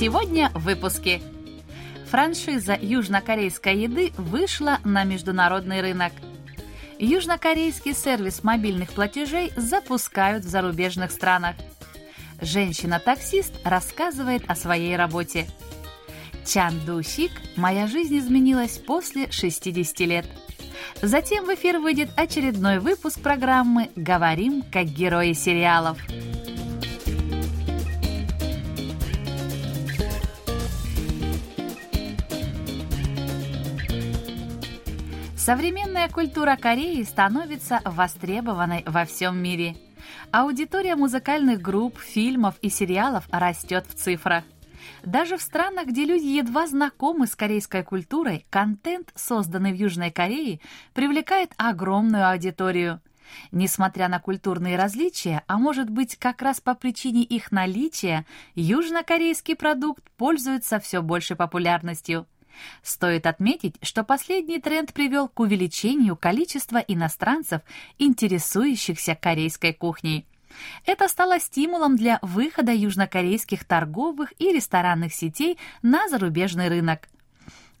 Сегодня в выпуске. Франшиза южнокорейской еды вышла на международный рынок. Южнокорейский сервис мобильных платежей запускают в зарубежных странах. Женщина-таксист рассказывает о своей работе. Чан Дусик «Моя жизнь изменилась после 60 лет». Затем в эфир выйдет очередной выпуск программы «Говорим как герои сериалов». Современная культура Кореи становится востребованной во всем мире. Аудитория музыкальных групп, фильмов и сериалов растет в цифрах. Даже в странах, где люди едва знакомы с корейской культурой, контент, созданный в Южной Корее, привлекает огромную аудиторию. Несмотря на культурные различия, а может быть как раз по причине их наличия, южнокорейский продукт пользуется все большей популярностью – Стоит отметить, что последний тренд привел к увеличению количества иностранцев, интересующихся корейской кухней. Это стало стимулом для выхода южнокорейских торговых и ресторанных сетей на зарубежный рынок.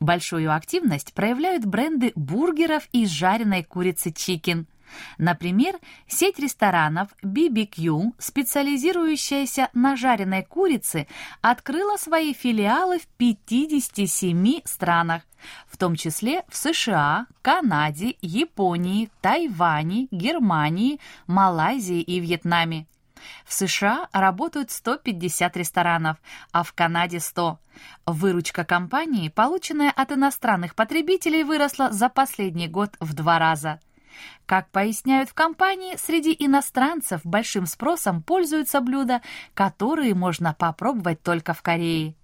Большую активность проявляют бренды бургеров и жареной курицы чикен – Например, сеть ресторанов BBQ, специализирующаяся на жареной курице, открыла свои филиалы в 57 странах, в том числе в США, Канаде, Японии, Тайване, Германии, Малайзии и Вьетнаме. В США работают 150 ресторанов, а в Канаде 100. Выручка компании, полученная от иностранных потребителей, выросла за последний год в два раза. Как поясняют в компании, среди иностранцев большим спросом пользуются блюда, которые можно попробовать только в Корее.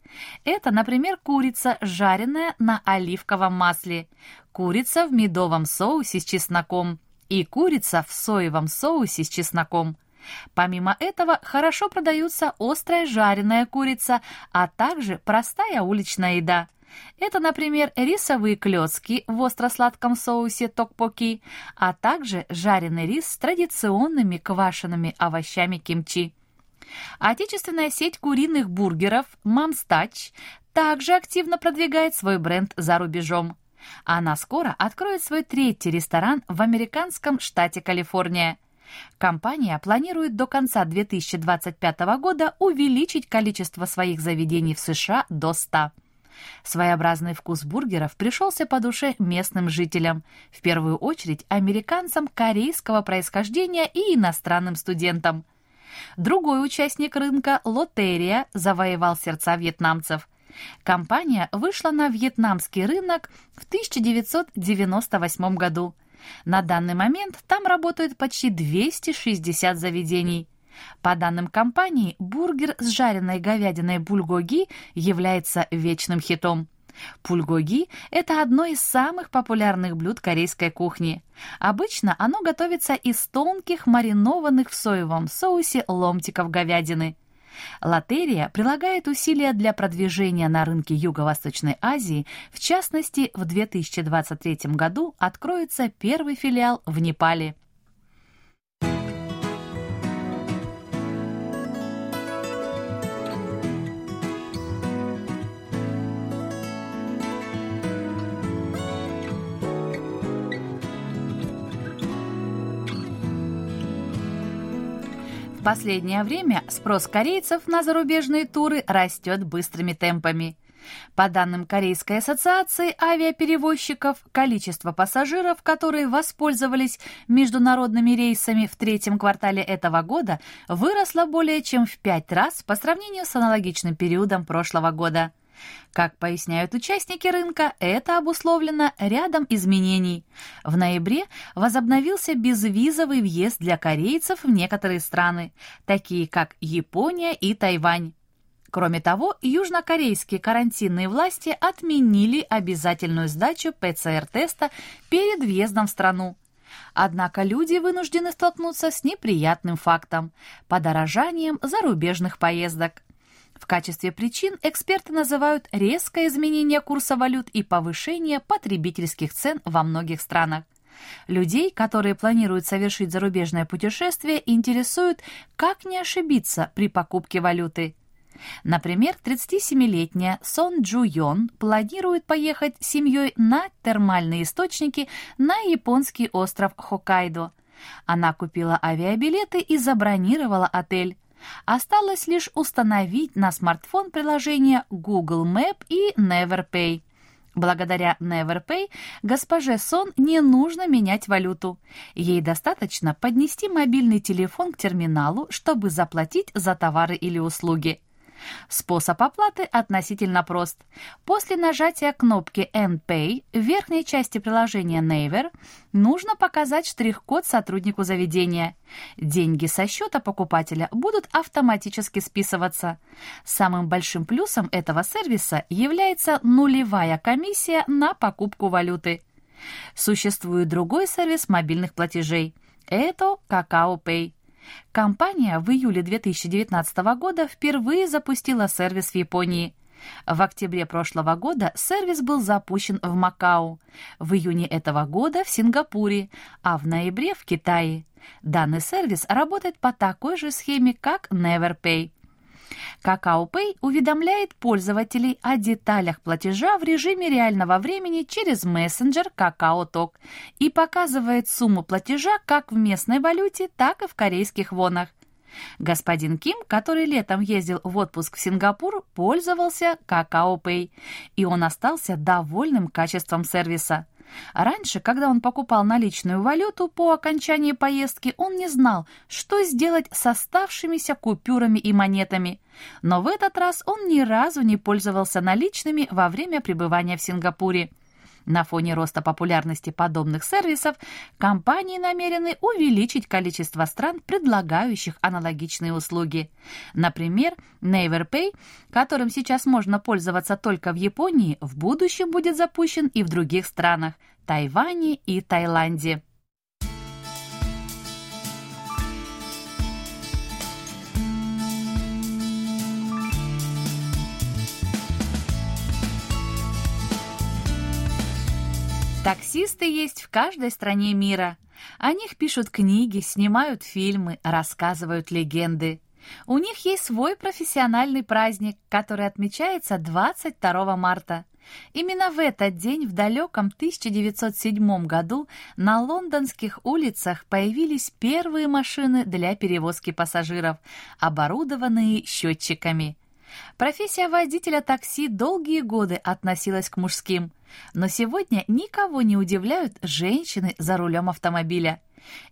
Это, например, курица, жареная на оливковом масле, курица в медовом соусе с чесноком и курица в соевом соусе с чесноком. Помимо этого, хорошо продаются острая жареная курица, а также простая уличная еда – это, например, рисовые клетки в остро-сладком соусе токпоки, а также жареный рис с традиционными квашеными овощами кимчи. Отечественная сеть куриных бургеров «Мамстач» также активно продвигает свой бренд за рубежом. Она скоро откроет свой третий ресторан в американском штате Калифорния. Компания планирует до конца 2025 года увеличить количество своих заведений в США до 100. Своеобразный вкус бургеров пришелся по душе местным жителям, в первую очередь американцам корейского происхождения и иностранным студентам. Другой участник рынка, Лотерия, завоевал сердца вьетнамцев. Компания вышла на вьетнамский рынок в 1998 году. На данный момент там работают почти 260 заведений. По данным компании, бургер с жареной говядиной бульгоги является вечным хитом. Пульгоги – это одно из самых популярных блюд корейской кухни. Обычно оно готовится из тонких, маринованных в соевом соусе ломтиков говядины. Латерия прилагает усилия для продвижения на рынке Юго-Восточной Азии. В частности, в 2023 году откроется первый филиал в Непале. В последнее время спрос корейцев на зарубежные туры растет быстрыми темпами. По данным Корейской ассоциации авиаперевозчиков, количество пассажиров, которые воспользовались международными рейсами в третьем квартале этого года, выросло более чем в пять раз по сравнению с аналогичным периодом прошлого года. Как поясняют участники рынка, это обусловлено рядом изменений. В ноябре возобновился безвизовый въезд для корейцев в некоторые страны, такие как Япония и Тайвань. Кроме того, южнокорейские карантинные власти отменили обязательную сдачу ПЦР-теста перед въездом в страну. Однако люди вынуждены столкнуться с неприятным фактом – подорожанием зарубежных поездок. В качестве причин эксперты называют резкое изменение курса валют и повышение потребительских цен во многих странах. Людей, которые планируют совершить зарубежное путешествие, интересует, как не ошибиться при покупке валюты. Например, 37-летняя Сон Джу Йон планирует поехать с семьей на термальные источники на японский остров Хоккайдо. Она купила авиабилеты и забронировала отель. Осталось лишь установить на смартфон приложение Google Map и NeverPay. Благодаря NeverPay госпоже Сон не нужно менять валюту. Ей достаточно поднести мобильный телефон к терминалу, чтобы заплатить за товары или услуги. Способ оплаты относительно прост. После нажатия кнопки NPay в верхней части приложения Naver нужно показать штрих-код сотруднику заведения. Деньги со счета покупателя будут автоматически списываться. Самым большим плюсом этого сервиса является нулевая комиссия на покупку валюты. Существует другой сервис мобильных платежей. Это Kakao Pay. Компания в июле 2019 года впервые запустила сервис в Японии. В октябре прошлого года сервис был запущен в Макао, в июне этого года в Сингапуре, а в ноябре в Китае. Данный сервис работает по такой же схеме, как NeverPay. Kakao Pay уведомляет пользователей о деталях платежа в режиме реального времени через мессенджер KakaoTalk и показывает сумму платежа как в местной валюте, так и в корейских вонах. Господин Ким, который летом ездил в отпуск в Сингапур, пользовался Kakao Pay, и он остался довольным качеством сервиса. Раньше, когда он покупал наличную валюту по окончании поездки, он не знал, что сделать с оставшимися купюрами и монетами. Но в этот раз он ни разу не пользовался наличными во время пребывания в Сингапуре. На фоне роста популярности подобных сервисов компании намерены увеличить количество стран, предлагающих аналогичные услуги. Например, NaverPay, которым сейчас можно пользоваться только в Японии, в будущем будет запущен и в других странах – Тайване и Таиланде. Таксисты есть в каждой стране мира. О них пишут книги, снимают фильмы, рассказывают легенды. У них есть свой профессиональный праздник, который отмечается 22 марта. Именно в этот день, в далеком 1907 году, на лондонских улицах появились первые машины для перевозки пассажиров, оборудованные счетчиками. Профессия водителя такси долгие годы относилась к мужским, но сегодня никого не удивляют женщины за рулем автомобиля.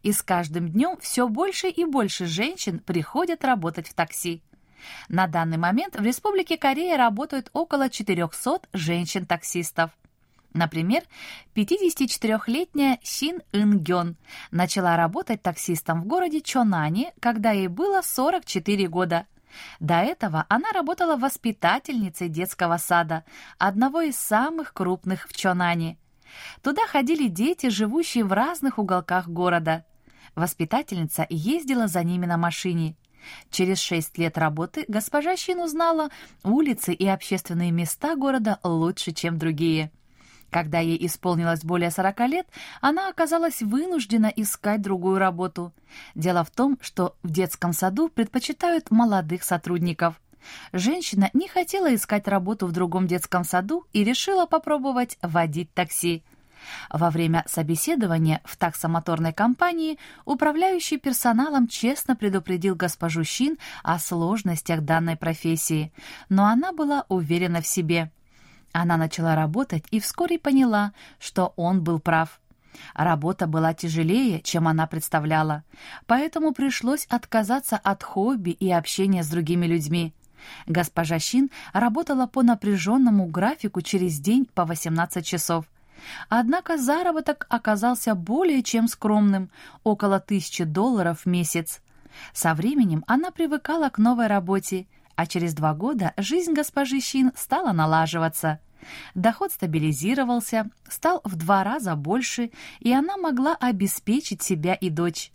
И с каждым днем все больше и больше женщин приходят работать в такси. На данный момент в Республике Корея работают около 400 женщин-таксистов. Например, 54-летняя Син Ин начала работать таксистом в городе Чонане, когда ей было 44 года – до этого она работала воспитательницей детского сада, одного из самых крупных в Чонане. Туда ходили дети, живущие в разных уголках города. Воспитательница ездила за ними на машине. Через шесть лет работы госпожа Щин узнала улицы и общественные места города лучше, чем другие. Когда ей исполнилось более 40 лет, она оказалась вынуждена искать другую работу. Дело в том, что в детском саду предпочитают молодых сотрудников. Женщина не хотела искать работу в другом детском саду и решила попробовать водить такси. Во время собеседования в таксомоторной компании управляющий персоналом честно предупредил госпожу Щин о сложностях данной профессии, но она была уверена в себе – она начала работать и вскоре поняла, что он был прав. Работа была тяжелее, чем она представляла, поэтому пришлось отказаться от хобби и общения с другими людьми. Госпожа Щин работала по напряженному графику через день по 18 часов. Однако заработок оказался более чем скромным – около тысячи долларов в месяц. Со временем она привыкала к новой работе – а через два года жизнь госпожи Щин стала налаживаться. Доход стабилизировался, стал в два раза больше, и она могла обеспечить себя и дочь.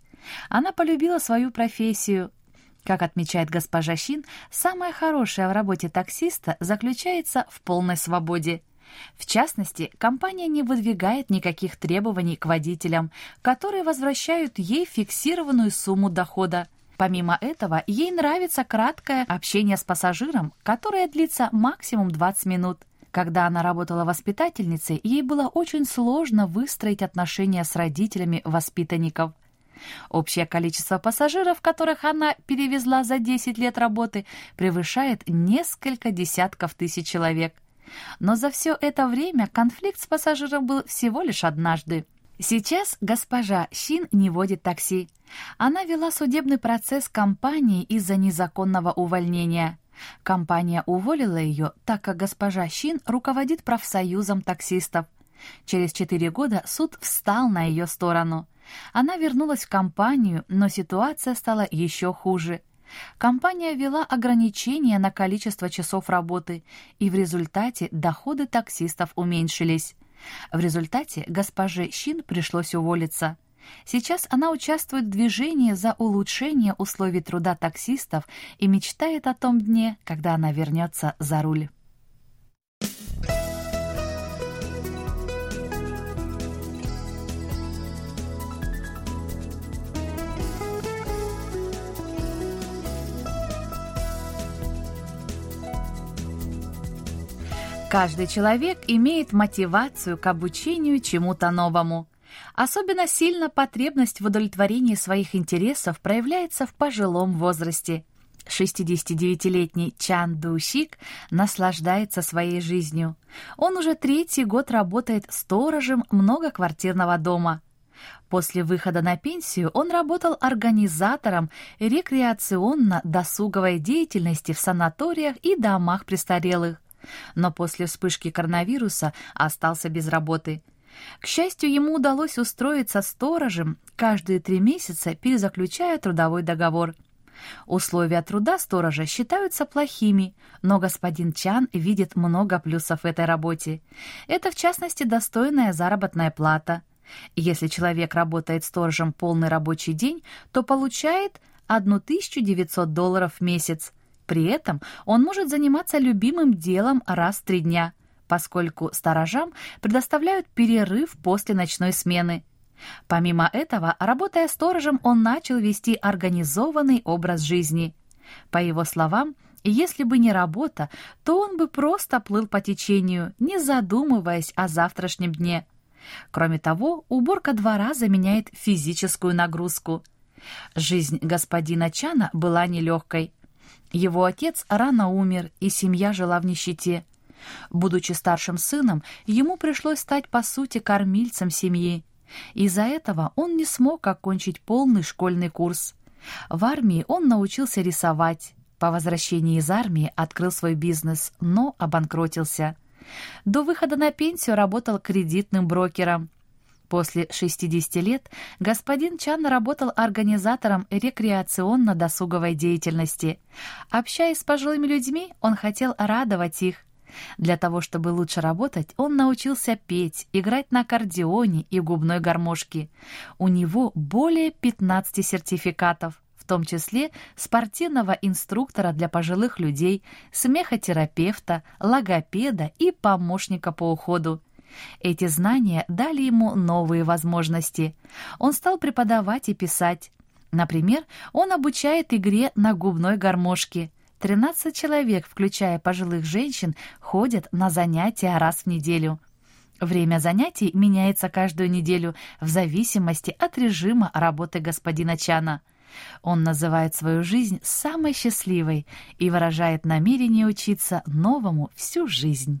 Она полюбила свою профессию. Как отмечает госпожа Щин, самое хорошее в работе таксиста заключается в полной свободе. В частности, компания не выдвигает никаких требований к водителям, которые возвращают ей фиксированную сумму дохода. Помимо этого, ей нравится краткое общение с пассажиром, которое длится максимум 20 минут. Когда она работала воспитательницей, ей было очень сложно выстроить отношения с родителями воспитанников. Общее количество пассажиров, которых она перевезла за 10 лет работы, превышает несколько десятков тысяч человек. Но за все это время конфликт с пассажиром был всего лишь однажды. Сейчас госпожа Щин не водит такси. Она вела судебный процесс компании из-за незаконного увольнения. Компания уволила ее, так как госпожа Щин руководит профсоюзом таксистов. Через четыре года суд встал на ее сторону. Она вернулась в компанию, но ситуация стала еще хуже. Компания ввела ограничения на количество часов работы, и в результате доходы таксистов уменьшились. В результате госпоже Щин пришлось уволиться. Сейчас она участвует в движении за улучшение условий труда таксистов и мечтает о том дне, когда она вернется за руль. Каждый человек имеет мотивацию к обучению чему-то новому. Особенно сильно потребность в удовлетворении своих интересов проявляется в пожилом возрасте. 69-летний Чан Душик наслаждается своей жизнью. Он уже третий год работает сторожем многоквартирного дома. После выхода на пенсию он работал организатором рекреационно-досуговой деятельности в санаториях и домах престарелых но после вспышки коронавируса остался без работы. К счастью, ему удалось устроиться сторожем, каждые три месяца перезаключая трудовой договор. Условия труда сторожа считаются плохими, но господин Чан видит много плюсов в этой работе. Это, в частности, достойная заработная плата. Если человек работает сторожем полный рабочий день, то получает 1900 долларов в месяц, при этом он может заниматься любимым делом раз в три дня, поскольку сторожам предоставляют перерыв после ночной смены. Помимо этого, работая сторожем, он начал вести организованный образ жизни. По его словам, если бы не работа, то он бы просто плыл по течению, не задумываясь о завтрашнем дне. Кроме того, уборка двора заменяет физическую нагрузку. Жизнь господина Чана была нелегкой. Его отец рано умер, и семья жила в нищете. Будучи старшим сыном, ему пришлось стать, по сути, кормильцем семьи. Из-за этого он не смог окончить полный школьный курс. В армии он научился рисовать. По возвращении из армии открыл свой бизнес, но обанкротился. До выхода на пенсию работал кредитным брокером. После 60 лет господин Чан работал организатором рекреационно-досуговой деятельности. Общаясь с пожилыми людьми, он хотел радовать их. Для того, чтобы лучше работать, он научился петь, играть на аккордеоне и губной гармошке. У него более 15 сертификатов, в том числе спортивного инструктора для пожилых людей, смехотерапевта, логопеда и помощника по уходу. Эти знания дали ему новые возможности. Он стал преподавать и писать. Например, он обучает игре на губной гармошке. 13 человек, включая пожилых женщин, ходят на занятия раз в неделю. Время занятий меняется каждую неделю в зависимости от режима работы господина Чана. Он называет свою жизнь самой счастливой и выражает намерение учиться новому всю жизнь.